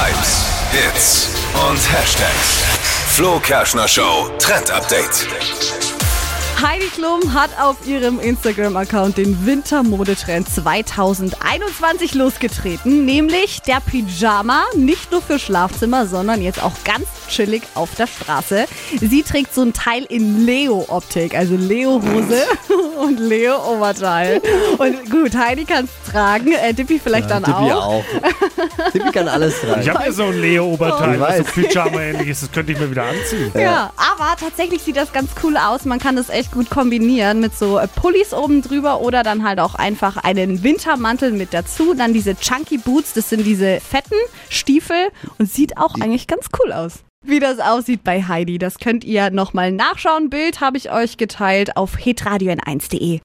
Hypes, Hits und Hashtags. Flo Kerschner Show Trend Update. Heidi Klum hat auf ihrem Instagram-Account den Wintermodetrend 2021 losgetreten, nämlich der Pyjama, nicht nur für Schlafzimmer, sondern jetzt auch ganz chillig auf der Straße. Sie trägt so ein Teil in Leo-Optik, also Leo-Hose und Leo-Oberteil. Und gut, Heidi kann es tragen, äh, Dippy vielleicht dann Tippi auch. auch. Tippi kann alles tragen. Ich habe ja so ein Leo-Oberteil, Ich was so. Pyjama-ähnlich ist. Das könnte ich mir wieder anziehen. Ja, aber tatsächlich sieht das ganz cool aus. Man kann das echt gut kombinieren mit so äh, Pullis oben drüber oder dann halt auch einfach einen Wintermantel mit dazu. Dann diese Chunky Boots, das sind diese fetten Stiefel und sieht auch eigentlich ganz cool aus. Wie das aussieht bei Heidi, das könnt ihr nochmal nachschauen. Bild habe ich euch geteilt auf hitradio1.de.